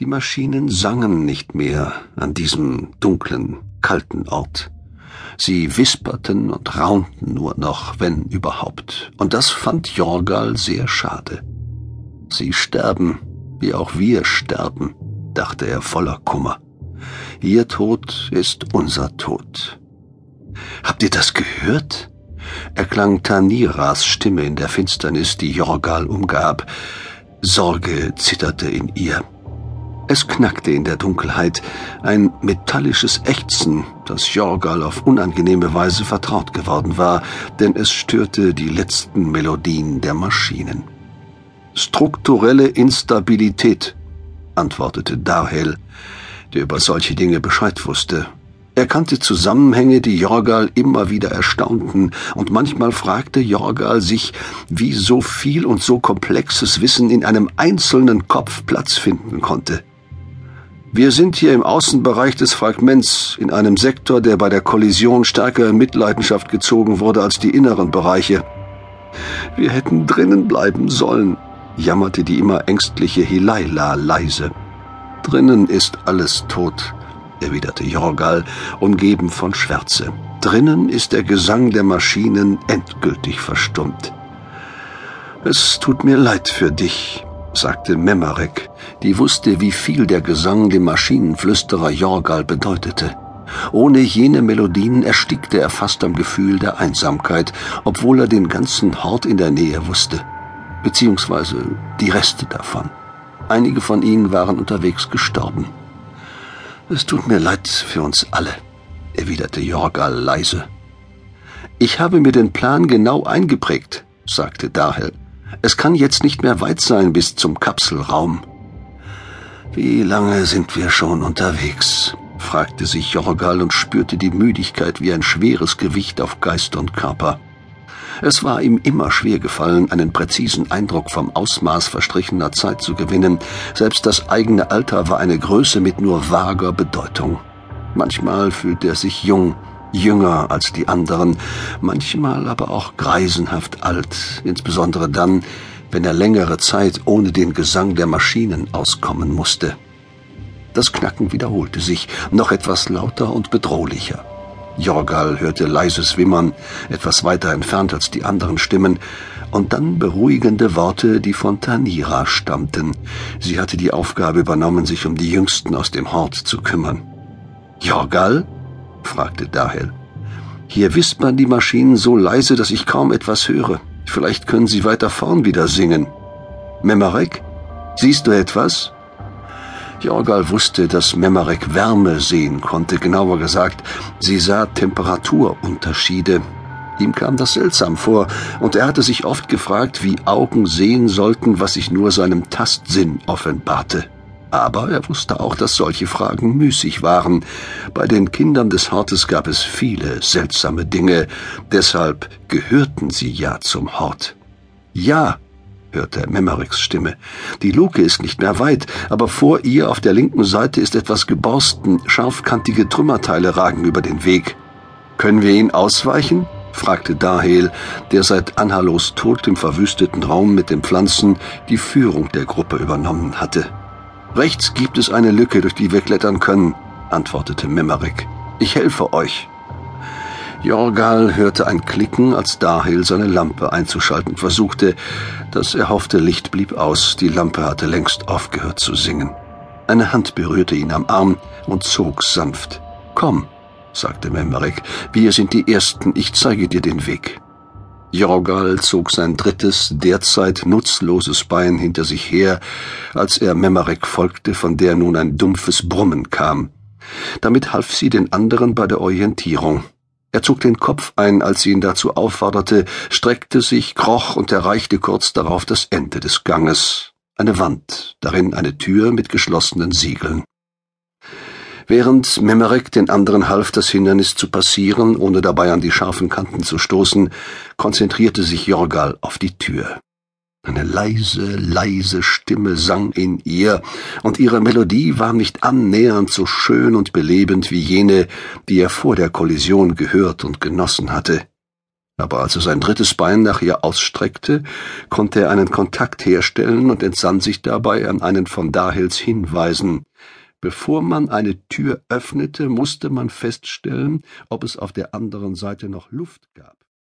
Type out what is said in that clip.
Die Maschinen sangen nicht mehr an diesem dunklen, kalten Ort. Sie wisperten und raunten nur noch, wenn überhaupt. Und das fand Jorgal sehr schade. Sie sterben, wie auch wir sterben, dachte er voller Kummer. Ihr Tod ist unser Tod. Habt ihr das gehört? erklang Taniras Stimme in der Finsternis, die Jorgal umgab. Sorge zitterte in ihr. Es knackte in der Dunkelheit, ein metallisches Ächzen, das Jorgal auf unangenehme Weise vertraut geworden war, denn es störte die letzten Melodien der Maschinen. Strukturelle Instabilität, antwortete Darhel, der über solche Dinge Bescheid wusste. Er kannte Zusammenhänge, die Jorgal immer wieder erstaunten, und manchmal fragte Jorgal sich, wie so viel und so komplexes Wissen in einem einzelnen Kopf Platz finden konnte. Wir sind hier im Außenbereich des Fragments, in einem Sektor, der bei der Kollision stärker in Mitleidenschaft gezogen wurde als die inneren Bereiche. Wir hätten drinnen bleiben sollen, jammerte die immer ängstliche Hilaila leise. Drinnen ist alles tot, erwiderte Jorgal, umgeben von Schwärze. Drinnen ist der Gesang der Maschinen endgültig verstummt. Es tut mir leid für dich, sagte Memarek, die wusste, wie viel der Gesang dem Maschinenflüsterer Jorgal bedeutete. Ohne jene Melodien erstickte er fast am Gefühl der Einsamkeit, obwohl er den ganzen Hort in der Nähe wusste, beziehungsweise die Reste davon. Einige von ihnen waren unterwegs gestorben. Es tut mir leid für uns alle, erwiderte Jorgal leise. Ich habe mir den Plan genau eingeprägt, sagte Dahel. Es kann jetzt nicht mehr weit sein bis zum Kapselraum. Wie lange sind wir schon unterwegs? fragte sich Jorgal und spürte die Müdigkeit wie ein schweres Gewicht auf Geist und Körper. Es war ihm immer schwer gefallen, einen präzisen Eindruck vom Ausmaß verstrichener Zeit zu gewinnen. Selbst das eigene Alter war eine Größe mit nur vager Bedeutung. Manchmal fühlte er sich jung, jünger als die anderen, manchmal aber auch greisenhaft alt, insbesondere dann, wenn er längere Zeit ohne den Gesang der Maschinen auskommen musste. Das Knacken wiederholte sich, noch etwas lauter und bedrohlicher. Jorgal hörte leises Wimmern, etwas weiter entfernt als die anderen Stimmen, und dann beruhigende Worte, die von Tanira stammten. Sie hatte die Aufgabe übernommen, sich um die Jüngsten aus dem Hort zu kümmern. Jorgal? Fragte Dahel. Hier wispern die Maschinen so leise, dass ich kaum etwas höre. Vielleicht können sie weiter vorn wieder singen. Memarek, siehst du etwas? Jorgal wusste, dass Memarek Wärme sehen konnte, genauer gesagt, sie sah Temperaturunterschiede. Ihm kam das seltsam vor, und er hatte sich oft gefragt, wie Augen sehen sollten, was sich nur seinem Tastsinn offenbarte. Aber er wusste auch, dass solche Fragen müßig waren. Bei den Kindern des Hortes gab es viele seltsame Dinge, deshalb gehörten sie ja zum Hort. Ja, hörte Memericks Stimme. Die Luke ist nicht mehr weit, aber vor ihr auf der linken Seite ist etwas geborsten, scharfkantige Trümmerteile ragen über den Weg. Können wir ihn ausweichen? fragte Dahel, der seit Anhalos Tod im verwüsteten Raum mit den Pflanzen die Führung der Gruppe übernommen hatte. Rechts gibt es eine Lücke, durch die wir klettern können, antwortete Memerek. Ich helfe euch. Jorgal hörte ein Klicken, als Dahil seine Lampe einzuschalten versuchte. Das erhoffte Licht blieb aus, die Lampe hatte längst aufgehört zu singen. Eine Hand berührte ihn am Arm und zog sanft. Komm, sagte Memerek, wir sind die Ersten, ich zeige dir den Weg. Jorgal zog sein drittes, derzeit nutzloses Bein hinter sich her, als er Memarek folgte, von der nun ein dumpfes Brummen kam. Damit half sie den anderen bei der Orientierung. Er zog den Kopf ein, als sie ihn dazu aufforderte, streckte sich, kroch und erreichte kurz darauf das Ende des Ganges. Eine Wand, darin eine Tür mit geschlossenen Siegeln. Während Memerek den anderen half, das Hindernis zu passieren, ohne dabei an die scharfen Kanten zu stoßen, konzentrierte sich Jorgal auf die Tür. Eine leise, leise Stimme sang in ihr, und ihre Melodie war nicht annähernd so schön und belebend wie jene, die er vor der Kollision gehört und genossen hatte. aber als er sein drittes Bein nach ihr ausstreckte, konnte er einen Kontakt herstellen und entsann sich dabei an einen von Dahels Hinweisen. Bevor man eine Tür öffnete, musste man feststellen, ob es auf der anderen Seite noch Luft gab.